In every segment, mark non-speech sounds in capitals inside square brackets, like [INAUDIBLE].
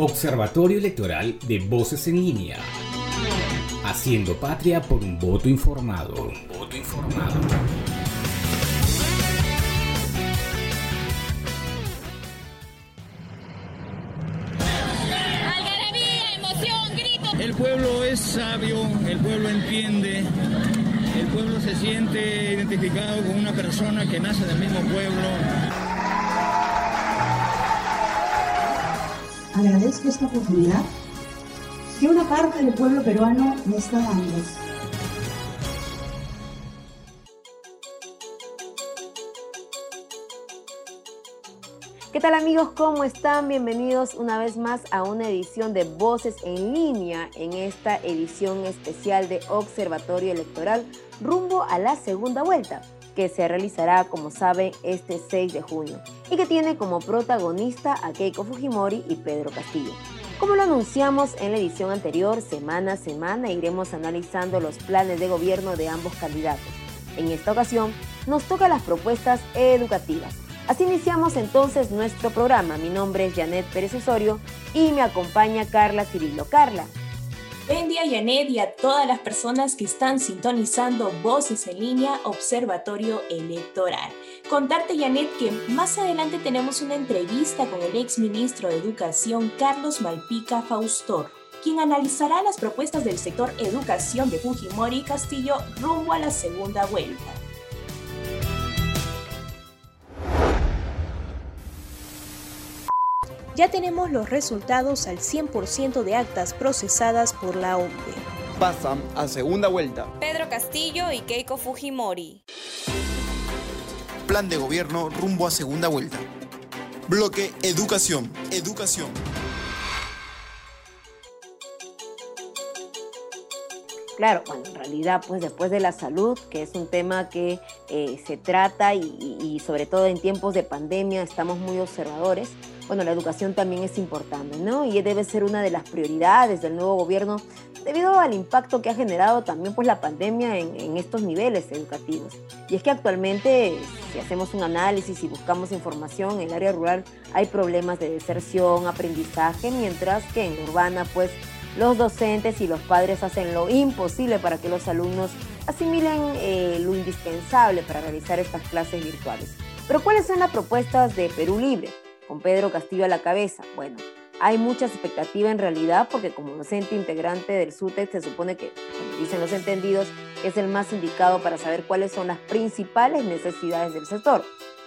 Observatorio Electoral de Voces en Línea. Haciendo patria por un voto informado. voto informado. El pueblo es sabio, el pueblo entiende, el pueblo se siente identificado con una persona que nace del mismo pueblo. Agradezco esta oportunidad que una parte del pueblo peruano me está dando. ¿Qué tal amigos? ¿Cómo están? Bienvenidos una vez más a una edición de Voces en línea en esta edición especial de Observatorio Electoral rumbo a la segunda vuelta que se realizará, como saben, este 6 de junio y que tiene como protagonista a Keiko Fujimori y Pedro Castillo. Como lo anunciamos en la edición anterior, semana a semana iremos analizando los planes de gobierno de ambos candidatos. En esta ocasión nos toca las propuestas educativas. Así iniciamos entonces nuestro programa. Mi nombre es Janet Pérez Osorio y me acompaña Carla Cirilo. Carla, Buen día Janet y a todas las personas que están sintonizando Voces en línea Observatorio Electoral. Contarte Janet que más adelante tenemos una entrevista con el ex ministro de Educación Carlos Malpica Faustor, quien analizará las propuestas del sector educación de Fujimori y Castillo rumbo a la segunda vuelta. Ya tenemos los resultados al 100% de actas procesadas por la OMP. Pasan a segunda vuelta. Pedro Castillo y Keiko Fujimori. Plan de gobierno rumbo a segunda vuelta. Bloque Educación. Educación. Claro, bueno, en realidad, pues después de la salud, que es un tema que eh, se trata y, y sobre todo en tiempos de pandemia estamos muy observadores, bueno, la educación también es importante, ¿no? Y debe ser una de las prioridades del nuevo gobierno debido al impacto que ha generado también pues la pandemia en, estos niveles educativos. Y es que actualmente, si hacemos un análisis y buscamos información, en el área rural hay problemas de deserción, aprendizaje, mientras que en urbana pues los docentes y los padres hacen lo imposible para que los alumnos asimilen eh, lo indispensable para realizar estas clases virtuales. Pero ¿cuáles son las propuestas de Perú Libre? Con Pedro Castillo a la cabeza. Bueno, hay mucha expectativa en realidad porque como docente integrante del SUTEC se supone que, dicen los entendidos, es el más indicado para saber cuáles son las principales necesidades del sector.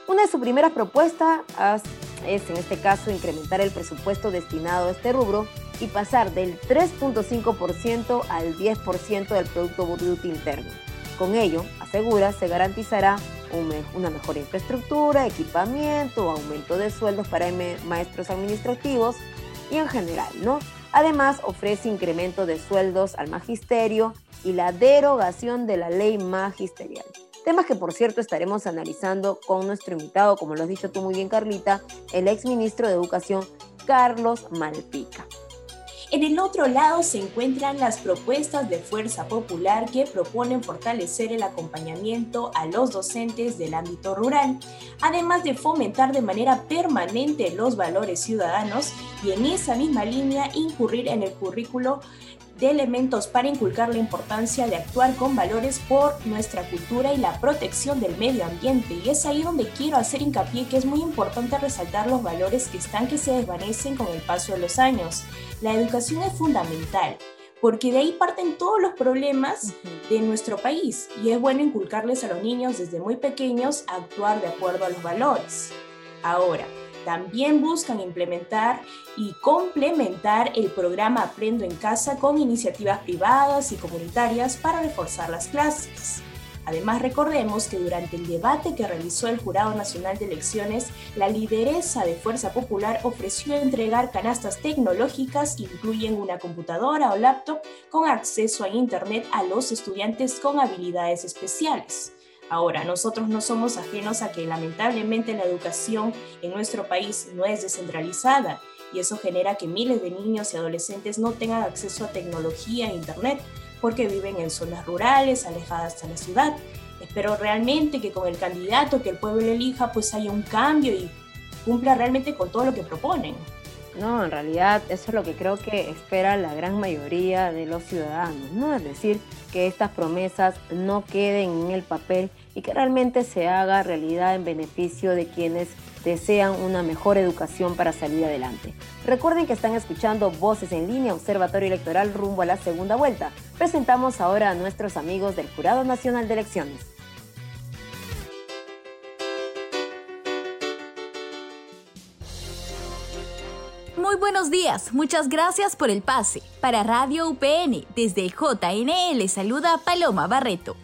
Una de sus primeras propuestas es, en este caso, incrementar el presupuesto destinado a este rubro y pasar del 3.5% al 10% del Producto Bruto Interno. Con ello, asegura, se garantizará una mejor infraestructura, equipamiento, aumento de sueldos para maestros administrativos y en general, ¿no? Además, ofrece incremento de sueldos al magisterio y la derogación de la ley magisterial. Temas que, por cierto, estaremos analizando con nuestro invitado, como lo has dicho tú muy bien, Carlita, el ex ministro de Educación, Carlos Malpica. En el otro lado se encuentran las propuestas de Fuerza Popular que proponen fortalecer el acompañamiento a los docentes del ámbito rural, además de fomentar de manera permanente los valores ciudadanos y en esa misma línea incurrir en el currículo de elementos para inculcar la importancia de actuar con valores por nuestra cultura y la protección del medio ambiente. Y es ahí donde quiero hacer hincapié que es muy importante resaltar los valores que están que se desvanecen con el paso de los años. La educación es fundamental porque de ahí parten todos los problemas de nuestro país y es bueno inculcarles a los niños desde muy pequeños a actuar de acuerdo a los valores. Ahora, también buscan implementar y complementar el programa Aprendo en Casa con iniciativas privadas y comunitarias para reforzar las clases. Además, recordemos que durante el debate que realizó el Jurado Nacional de Elecciones, la lideresa de Fuerza Popular ofreció entregar canastas tecnológicas que incluyen una computadora o laptop con acceso a Internet a los estudiantes con habilidades especiales. Ahora, nosotros no somos ajenos a que lamentablemente la educación en nuestro país no es descentralizada y eso genera que miles de niños y adolescentes no tengan acceso a tecnología e Internet porque viven en zonas rurales, alejadas de la ciudad. Espero realmente que con el candidato que el pueblo elija pues haya un cambio y cumpla realmente con todo lo que proponen. No, en realidad eso es lo que creo que espera la gran mayoría de los ciudadanos, ¿no? Es decir, que estas promesas no queden en el papel y que realmente se haga realidad en beneficio de quienes desean una mejor educación para salir adelante. Recuerden que están escuchando Voces en línea, Observatorio Electoral rumbo a la segunda vuelta. Presentamos ahora a nuestros amigos del Jurado Nacional de Elecciones. Muy buenos días, muchas gracias por el pase. Para Radio UPN, desde JNL saluda Paloma Barreto.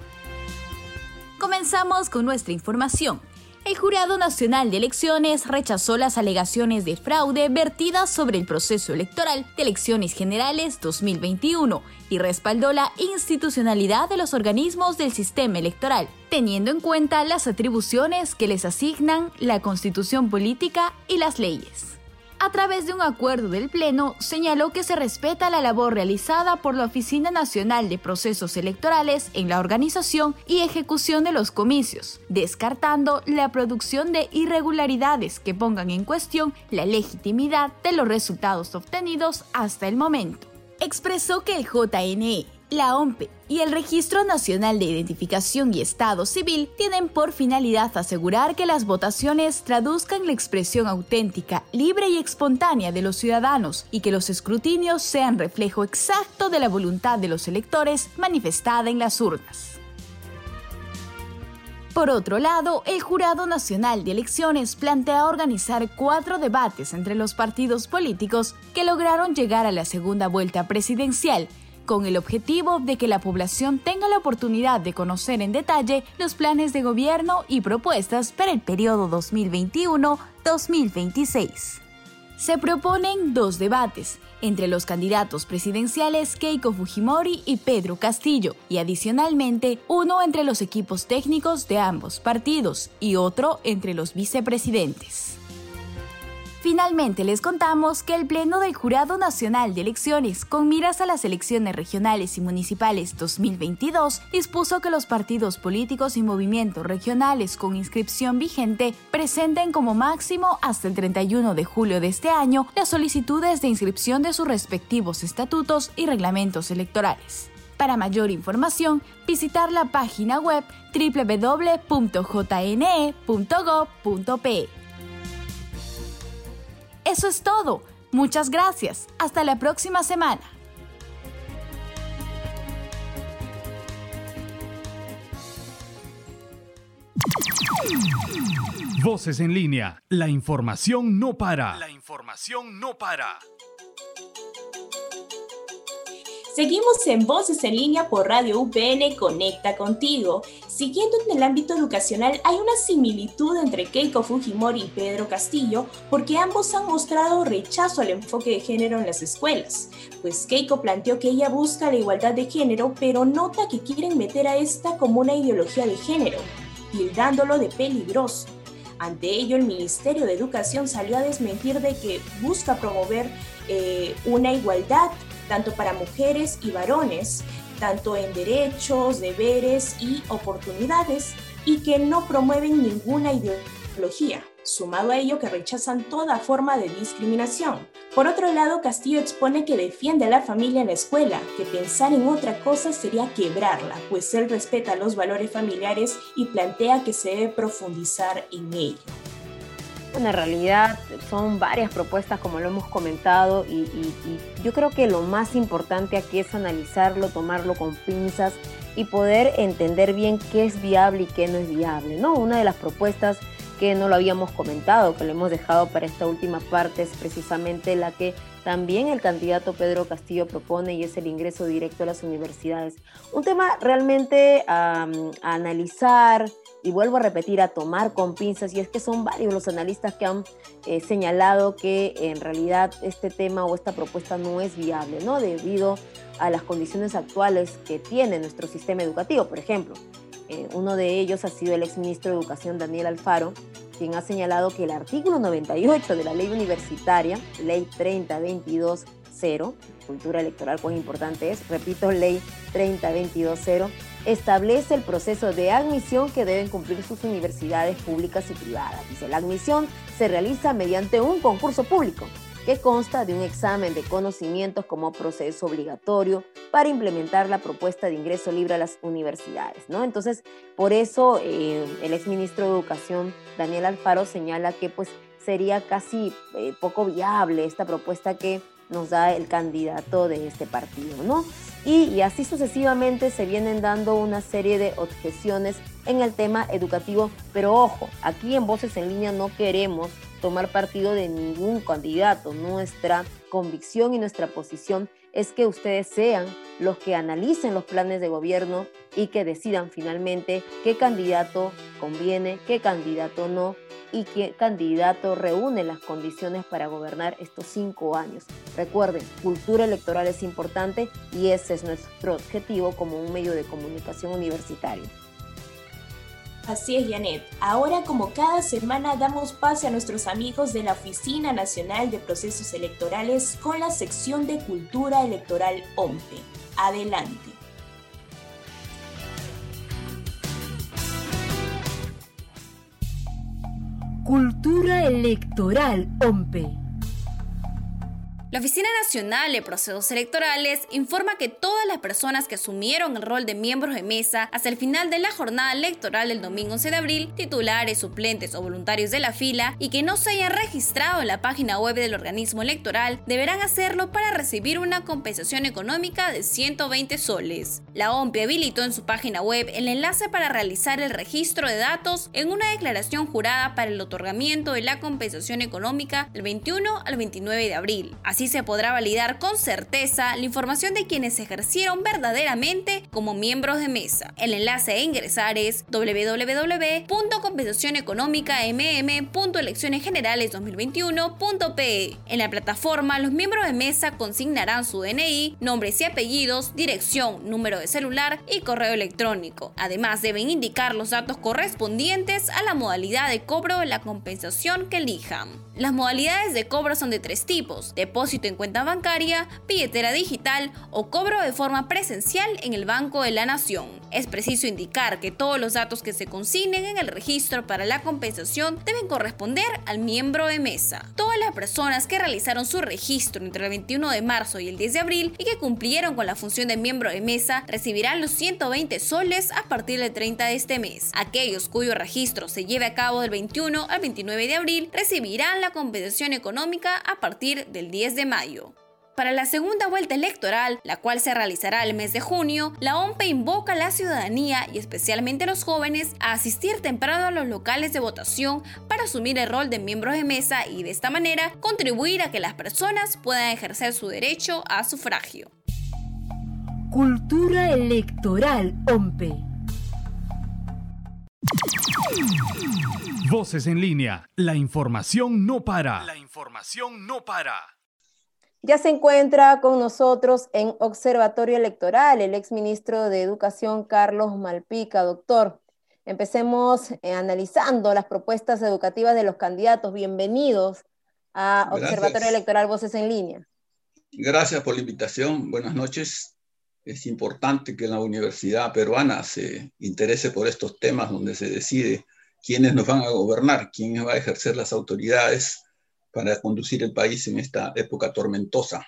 Comenzamos con nuestra información. El Jurado Nacional de Elecciones rechazó las alegaciones de fraude vertidas sobre el proceso electoral de elecciones generales 2021 y respaldó la institucionalidad de los organismos del sistema electoral, teniendo en cuenta las atribuciones que les asignan la constitución política y las leyes a través de un acuerdo del Pleno, señaló que se respeta la labor realizada por la Oficina Nacional de Procesos Electorales en la organización y ejecución de los comicios, descartando la producción de irregularidades que pongan en cuestión la legitimidad de los resultados obtenidos hasta el momento. Expresó que el JNE la OMPE y el Registro Nacional de Identificación y Estado Civil tienen por finalidad asegurar que las votaciones traduzcan la expresión auténtica, libre y espontánea de los ciudadanos y que los escrutinios sean reflejo exacto de la voluntad de los electores manifestada en las urnas. Por otro lado, el Jurado Nacional de Elecciones plantea organizar cuatro debates entre los partidos políticos que lograron llegar a la segunda vuelta presidencial con el objetivo de que la población tenga la oportunidad de conocer en detalle los planes de gobierno y propuestas para el periodo 2021-2026. Se proponen dos debates entre los candidatos presidenciales Keiko Fujimori y Pedro Castillo, y adicionalmente uno entre los equipos técnicos de ambos partidos y otro entre los vicepresidentes. Finalmente les contamos que el Pleno del Jurado Nacional de Elecciones, con miras a las elecciones regionales y municipales 2022, dispuso que los partidos políticos y movimientos regionales con inscripción vigente presenten como máximo hasta el 31 de julio de este año las solicitudes de inscripción de sus respectivos estatutos y reglamentos electorales. Para mayor información, visitar la página web www.jne.gov.pe. Eso es todo. Muchas gracias. Hasta la próxima semana. Voces en línea. La información no para. La información no para. Seguimos en Voces en línea por Radio UPN Conecta contigo. Siguiendo en el ámbito educacional, hay una similitud entre Keiko Fujimori y Pedro Castillo porque ambos han mostrado rechazo al enfoque de género en las escuelas. Pues Keiko planteó que ella busca la igualdad de género, pero nota que quieren meter a esta como una ideología de género, tildándolo de peligroso. Ante ello, el Ministerio de Educación salió a desmentir de que busca promover eh, una igualdad tanto para mujeres y varones, tanto en derechos, deberes y oportunidades, y que no promueven ninguna ideología, sumado a ello que rechazan toda forma de discriminación. Por otro lado, Castillo expone que defiende a la familia en la escuela, que pensar en otra cosa sería quebrarla, pues él respeta los valores familiares y plantea que se debe profundizar en ello. Bueno, en realidad son varias propuestas, como lo hemos comentado, y, yo creo que lo más importante aquí es analizarlo, tomarlo con pinzas y poder entender bien qué es viable y qué no es viable. ¿no? Una de las propuestas que no lo habíamos comentado, que lo hemos dejado para esta última parte, es precisamente la que también el candidato Pedro Castillo propone y es el ingreso directo a las universidades. Un tema realmente a analizar, y vuelvo a repetir, a tomar con pinzas, y es que son varios los analistas que han eh, señalado que en realidad este tema o esta propuesta no es viable, ¿no? Debido a las condiciones actuales que tiene nuestro sistema educativo. Por ejemplo, eh, uno de ellos ha sido el exministro de Educación Daniel Alfaro, quien ha señalado que el artículo 98 de la ley universitaria, ley 3022.0, cultura electoral, cuán importante es, repito, ley 3022.0, establece el proceso de admisión que deben cumplir sus universidades públicas y privadas. Dice, la admisión se realiza mediante un concurso público que consta de un examen de conocimientos como proceso obligatorio para implementar la propuesta de ingreso libre a las universidades. ¿no? Entonces, por eso eh, el exministro de Educación, Daniel Alfaro, señala que pues, sería casi eh, poco viable esta propuesta que nos da el candidato de este partido, ¿no? Y, así sucesivamente se vienen dando una serie de objeciones en el tema educativo, pero ojo, aquí en Voces en Línea no queremos tomar partido de ningún candidato. Nuestra convicción y nuestra posición es que ustedes sean los que analicen los planes de gobierno y que decidan finalmente qué candidato conviene, qué candidato no y qué candidato reúne las condiciones para gobernar estos cinco años. Recuerden, cultura electoral es importante y ese es nuestro objetivo como un medio de comunicación universitario. Así es, Janet. Ahora, como cada semana, damos pase a nuestros amigos de la Oficina Nacional de Procesos Electorales con la sección de Cultura Electoral OMPE. Adelante. Cultura Electoral OMPE. La Oficina Nacional de Procesos Electorales informa que todas las personas que asumieron el rol de miembros de mesa hasta el final de la jornada electoral del domingo 11 de abril, titulares, suplentes o voluntarios de la fila y que no se hayan registrado en la página web del organismo electoral, deberán hacerlo para recibir una compensación económica de 120 soles. La OMPE habilitó en su página web el enlace para realizar el registro de datos en una declaración jurada para el otorgamiento de la compensación económica del 21 al 29 de abril. Se podrá validar con certeza la información de quienes ejercieron verdaderamente como miembros de mesa. El enlace a ingresar es www.compensacioneconómica.mm.eleccionesgenerales2021.pe. En la plataforma, los miembros de mesa consignarán su DNI, nombres y apellidos, dirección, número de celular y correo electrónico. Además, deben indicar los datos correspondientes a la modalidad de cobro de la compensación que elijan. Las modalidades de cobro son de tres tipos, depósito en cuenta bancaria, billetera digital o cobro de forma presencial en el Banco de la Nación. Es preciso indicar que todos los datos que se consignen en el registro para la compensación deben corresponder al miembro de mesa. Todas las personas que realizaron su registro entre el 21 de marzo y el 10 de abril y que cumplieron con la función de miembro de mesa recibirán los 120 soles a partir del 30 de este mes. Aquellos cuyo registro se lleve a cabo del 21 al 29 de abril recibirán la económica a partir del 10 de mayo. Para la segunda vuelta electoral, la cual se realizará el mes de junio, la OMPE invoca a la ciudadanía y especialmente a los jóvenes a asistir temprano a los locales de votación para asumir el rol de miembros de mesa y de esta manera contribuir a que las personas puedan ejercer su derecho a sufragio. Cultura electoral OMPE. Voces en línea. La información no para. La información no para. Ya se encuentra con nosotros en Observatorio Electoral el exministro de Educación Carlos Malpica. Doctor, empecemos eh, analizando las propuestas educativas de los candidatos. Bienvenidos a Observatorio Electoral Voces en línea. Gracias por la invitación. Buenas noches. Es importante que la universidad peruana se interese por estos temas donde se decide quiénes nos van a gobernar, quién va a ejercer las autoridades para conducir el país en esta época tormentosa.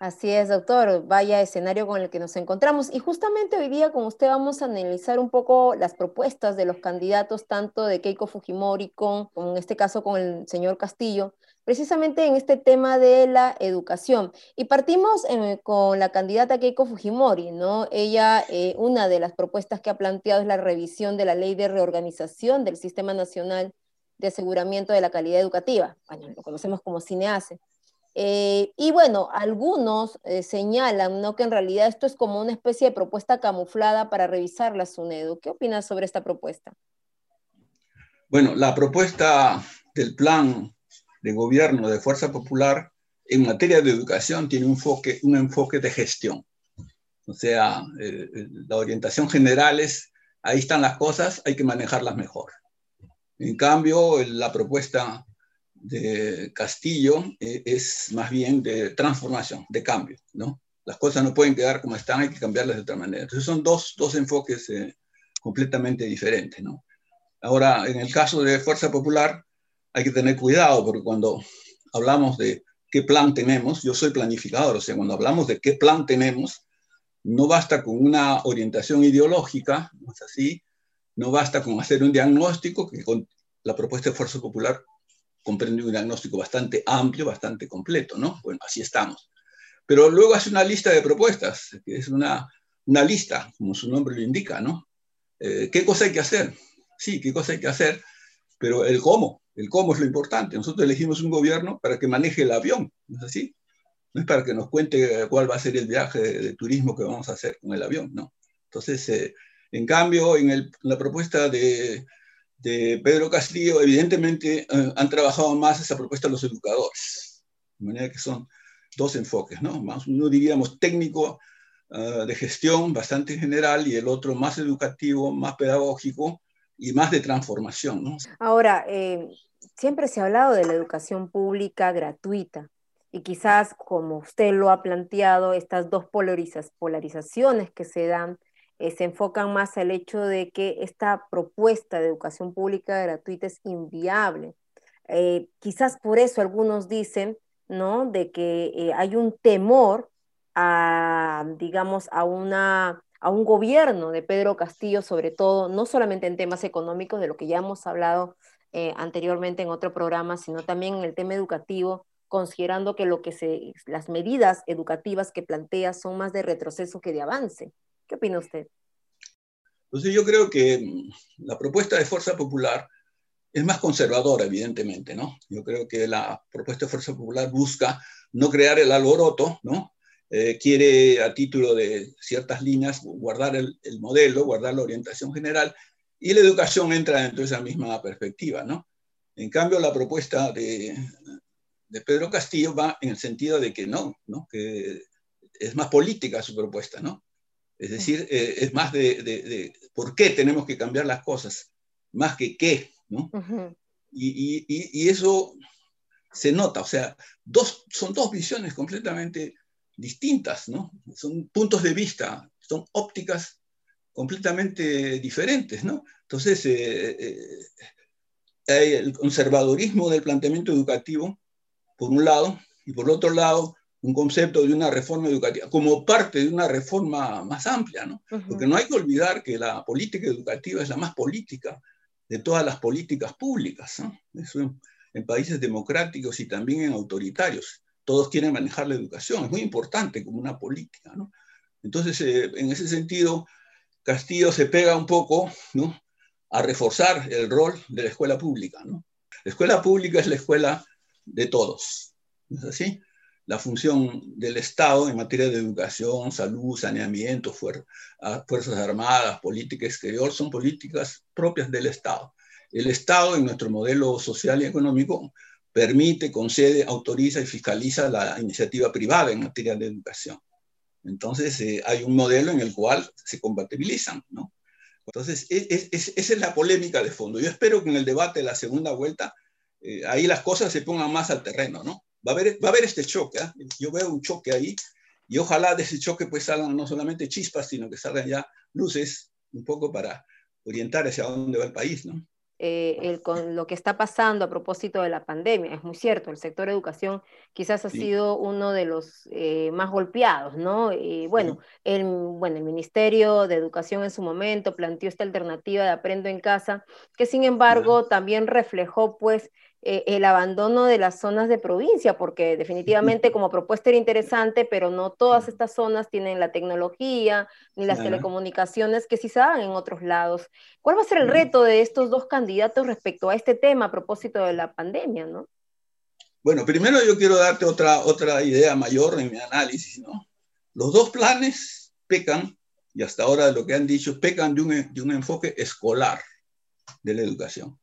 Así es, doctor. Vaya escenario con el que nos encontramos. Y justamente hoy día con usted vamos a analizar un poco las propuestas de los candidatos, tanto de Keiko Fujimori como en este caso con el señor Castillo, precisamente en este tema de la educación. Y partimos eh, con la candidata Keiko Fujimori, ¿no? Ella, eh, una de las propuestas que ha planteado es la revisión de la ley de reorganización del Sistema Nacional de Aseguramiento de la Calidad Educativa. Bueno, lo conocemos como CINEACE. Eh, y bueno, algunos señalan ¿no? que en realidad esto es como una especie de propuesta camuflada para revisar la SUNEDU. ¿Qué opinas sobre esta propuesta? Bueno, la propuesta del plan de gobierno de Fuerza Popular en materia de educación tiene un enfoque, de gestión. O sea, eh, eh, la orientación general es, ahí están las cosas, hay que manejarlas mejor. En cambio, la propuesta de Castillo eh, es más bien de transformación, de cambio, ¿no? Las cosas no pueden quedar como están, hay que cambiarlas de otra manera. Entonces son dos, dos enfoques completamente diferentes, ¿no? Ahora, en el caso de Fuerza Popular, hay que tener cuidado porque cuando hablamos de qué plan tenemos. Yo soy planificador, o sea, cuando hablamos de qué plan tenemos, no basta con una orientación ideológica, ¿no es así? No basta con hacer un diagnóstico, que con la propuesta de Fuerza Popular comprende un diagnóstico bastante amplio, bastante completo, ¿no? Bueno, así estamos. Pero luego hace una lista de propuestas, que es una, una lista, como su nombre lo indica, ¿no? Eh, ¿Qué cosa hay que hacer? Sí, qué cosa hay que hacer, pero el cómo, el cómo es lo importante. Nosotros elegimos un gobierno para que maneje el avión, ¿no es así? No es para que nos cuente cuál va a ser el viaje de, turismo que vamos a hacer con el avión, ¿no? Entonces, eh, en cambio, en, la propuesta de, Pedro Castillo, evidentemente eh, han trabajado más esa propuesta los educadores, de manera que son dos enfoques, ¿no? Más, uno diríamos técnico eh, de gestión, bastante general, y el otro más educativo, más pedagógico y más de transformación, ¿no? Ahora, siempre se ha hablado de la educación pública gratuita y quizás, como usted lo ha planteado, estas dos polarizaciones que se dan eh, se enfocan más al hecho de que esta propuesta de educación pública gratuita es inviable. Eh, quizás por eso algunos dicen, ¿no? De que eh, hay un temor a, digamos, a una a un gobierno de Pedro Castillo, sobre todo, no solamente en temas económicos, de lo que ya hemos hablado anteriormente en otro programa, sino también en el tema educativo, considerando que, lo que se, las medidas educativas que plantea son más de retroceso que de avance. ¿Qué opina usted? Entonces yo creo que mm, la propuesta de Fuerza Popular es más conservadora, evidentemente, ¿no? Yo creo que la propuesta de Fuerza Popular busca no crear el alboroto, ¿no? Eh, quiere a título de ciertas líneas guardar el, el, modelo, guardar la orientación general, y la educación entra dentro de esa misma perspectiva, ¿no? En cambio, la propuesta de, de Pedro Castillo va en el sentido de que no, ¿no? que es más política su propuesta, ¿no? Es decir, eh, es más de, por qué tenemos que cambiar las cosas, más que qué, ¿no? y, eso se nota, o sea, dos, son dos visiones completamente distintas, ¿no? Son puntos de vista, son ópticas completamente diferentes, ¿no? Entonces, eh, eh, el conservadurismo del planteamiento educativo por un lado, y por otro lado, un concepto de una reforma educativa como parte de una reforma más amplia, ¿no? Porque no hay que olvidar que la política educativa es la más política de todas las políticas públicas, ¿no? Eso en, países democráticos y también en autoritarios. Todos quieren manejar la educación, es muy importante como una política, ¿no? Entonces, eh, en ese sentido, Castillo se pega un poco, ¿no? A reforzar el rol de la escuela pública, ¿no? La escuela pública es la escuela de todos. ¿Es así? La función del Estado en materia de educación, salud, saneamiento, ah, Fuerzas Armadas, política exterior, son políticas propias del Estado. El Estado, en nuestro modelo social y económico, permite, concede, autoriza y fiscaliza la iniciativa privada en materia de educación. Entonces, eh, hay un modelo en el cual se compatibilizan, ¿no? Entonces, esa es la polémica de fondo. Yo espero que en el debate de la segunda vuelta eh, ahí las cosas se pongan más al terreno, ¿no? Va a haber, va a haber este choque, ¿eh? yo veo un choque ahí y ojalá de ese choque pues salgan no solamente chispas, sino que salgan ya luces un poco para orientar hacia dónde va el país, ¿no? Eh, el, con lo que está pasando a propósito de la pandemia. Es muy cierto, el sector educación quizás ha sido uno de los eh, más golpeados, ¿no? Y bueno, el, bueno, el Ministerio de Educación en su momento planteó esta alternativa de Aprendo en Casa, que sin embargo también reflejó pues eh, el abandono de las zonas de provincia, porque definitivamente [LAUGHS] como propuesta era interesante, pero no todas estas zonas tienen la tecnología ni las telecomunicaciones que sí se dan en otros lados. ¿Cuál va a ser el reto de estos dos candidatos respecto a este tema a propósito de la pandemia, no? Bueno, primero yo quiero darte otra, otra idea mayor en mi análisis, ¿no? Los dos planes pecan, y hasta ahora lo que han dicho, pecan de un, de un enfoque escolar de la educación.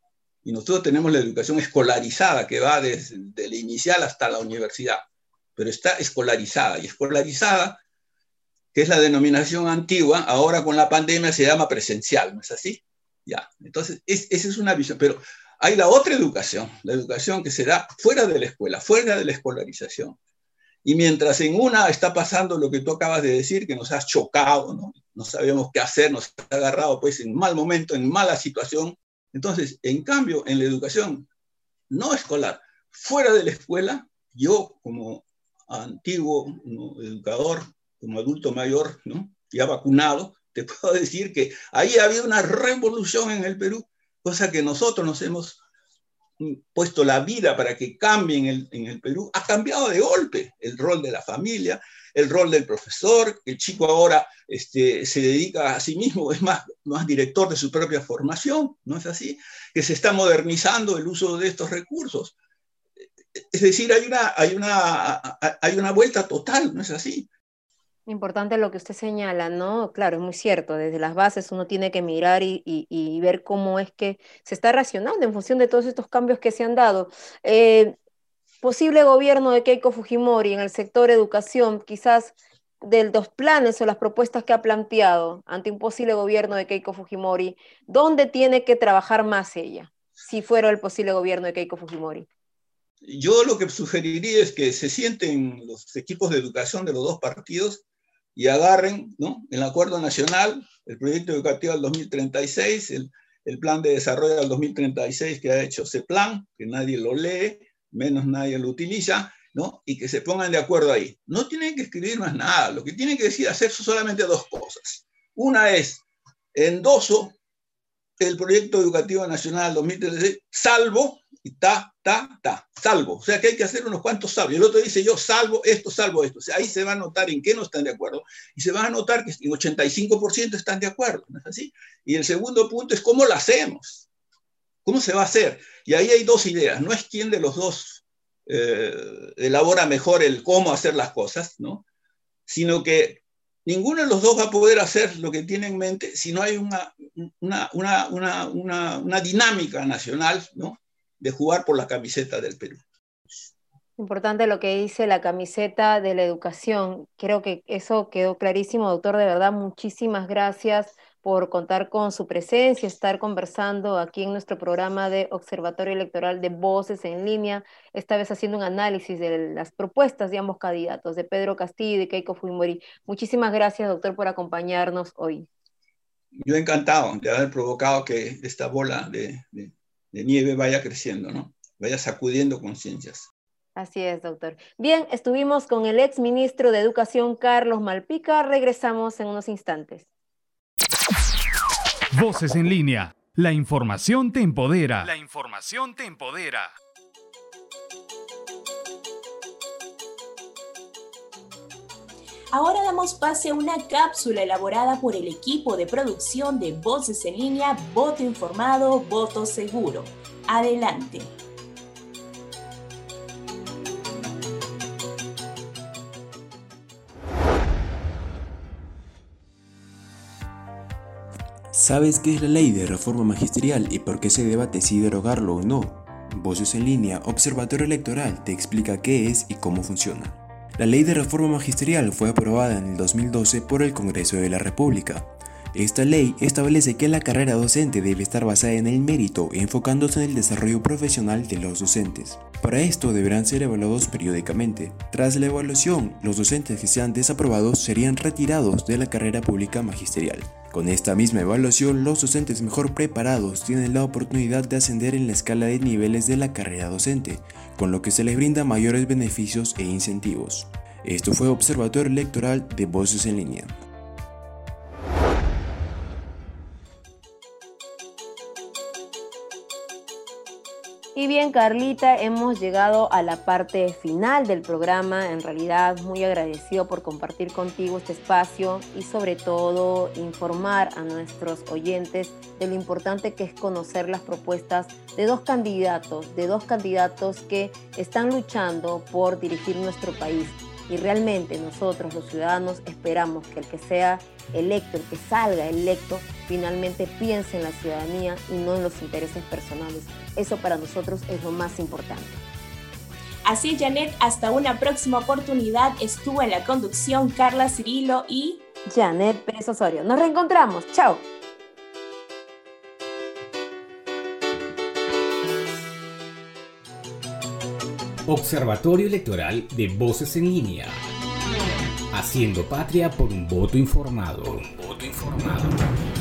Y nosotros tenemos la educación escolarizada que va desde, la inicial hasta la universidad, pero está escolarizada. Y escolarizada, que es la denominación antigua, ahora con la pandemia se llama presencial, ¿no es así? Ya, entonces esa es una visión. Pero hay la otra educación, la educación que se da fuera de la escuela, fuera de la escolarización. Y mientras en una está pasando lo que tú acabas de decir, que nos has chocado, ¿no? no sabemos qué hacer, nos ha agarrado pues en mal momento, en mala situación, entonces, en cambio, en la educación no escolar, fuera de la escuela, yo como antiguo educador, como adulto mayor, ¿no? ya vacunado, te [LAUGHS] puedo decir que ahí había una revolución en el Perú, cosa que nosotros nos hemos puesto la vida para que cambie en el, en el Perú, ha cambiado de golpe el rol de la familia, el rol del profesor, el chico ahora este, se dedica a sí mismo, es más, más director de su propia formación, ¿no es así? Que se está modernizando el uso de estos recursos. Es decir, hay una, hay una, hay una vuelta total, ¿no es así? Importante lo que usted señala, ¿no? Claro, es muy cierto, desde las bases uno tiene que mirar y, y, ver cómo es que se está racionando en función de todos estos cambios que se han dado. Eh, posible gobierno de Keiko Fujimori en el sector educación, quizás de los planes o las propuestas que ha planteado ante un posible gobierno de Keiko Fujimori, ¿dónde tiene que trabajar más ella si fuera el posible gobierno de Keiko Fujimori? Yo lo que sugeriría es que se sienten los equipos de educación de los dos partidos y agarren ¿no? el acuerdo nacional, el proyecto educativo al 2036, el, el plan de desarrollo al 2036 que ha hecho ese plan, que nadie lo lee, menos nadie lo utiliza, ¿no? Y que se pongan de acuerdo ahí. No tienen que escribir más nada, lo que tienen que decir hacer son solamente dos cosas. Una es endoso el proyecto educativo nacional 2036, salvo, y ta, ta, ta, salvo. O sea que hay que hacer unos cuantos salvos. Y el otro dice yo salvo esto, salvo esto. O sea, ahí se va a notar en qué no están de acuerdo. Y se va a notar que en 85% están de acuerdo, ¿no es así? Y el segundo punto es cómo lo hacemos. ¿Cómo se va a hacer? Y ahí hay dos ideas. No es quién de los dos eh, elabora mejor el cómo hacer las cosas, ¿no? Sino que ninguno de los dos va a poder hacer lo que tiene en mente si no hay una, una, una, una dinámica nacional, ¿no? De jugar por la camiseta del Perú. Importante lo que dice la camiseta de la educación. Creo que eso quedó clarísimo, doctor. De verdad, muchísimas gracias por contar con su presencia, estar conversando aquí en nuestro programa de Observatorio Electoral de Voces en Línea, esta vez haciendo un análisis de las propuestas de ambos candidatos, de Pedro Castillo y de Keiko Fujimori. Muchísimas gracias, doctor, por acompañarnos hoy. Yo encantado de haber provocado que esta bola de, de nieve vaya creciendo, ¿no? Vaya sacudiendo conciencias. Así es, doctor. Bien, estuvimos con el ex ministro de Educación, Carlos Malpica. Regresamos en unos instantes. Voces en línea. La información te empodera. La información te empodera. Ahora damos pase a una cápsula elaborada por el equipo de producción de Voces en línea, Voto Informado, Voto Seguro. Adelante. ¿Sabes qué es la ley de reforma magisterial y por qué se debate si derogarlo o no? Voces en línea, Observatorio Electoral te explica qué es y cómo funciona. La ley de reforma magisterial fue aprobada en el 2012 por el Congreso de la República. Esta ley establece que la carrera docente debe estar basada en el mérito, enfocándose en el desarrollo profesional de los docentes. Para esto deberán ser evaluados periódicamente. Tras la evaluación, los docentes que sean desaprobados serían retirados de la carrera pública magisterial. Con esta misma evaluación, los docentes mejor preparados tienen la oportunidad de ascender en la escala de niveles de la carrera docente, con lo que se les brinda mayores beneficios e incentivos. Esto fue Observatorio Electoral de Voces en Línea. Y bien, Carlita, hemos llegado a la parte final del programa. En realidad, muy agradecido por compartir contigo este espacio y sobre todo informar a nuestros oyentes de lo importante que es conocer las propuestas de dos candidatos, de dos candidatos que están luchando por dirigir nuestro país y realmente nosotros los ciudadanos esperamos que el que sea electo, el que salga electo, finalmente piense en la ciudadanía y no en los intereses personales. Eso para nosotros es lo más importante. Así Janet, hasta una próxima oportunidad. Estuvo en la conducción Carla Cirilo y Janet Pérez Osorio. Nos reencontramos. Chao. Observatorio Electoral de Voces en Línea. Haciendo patria por un voto informado. voto informado.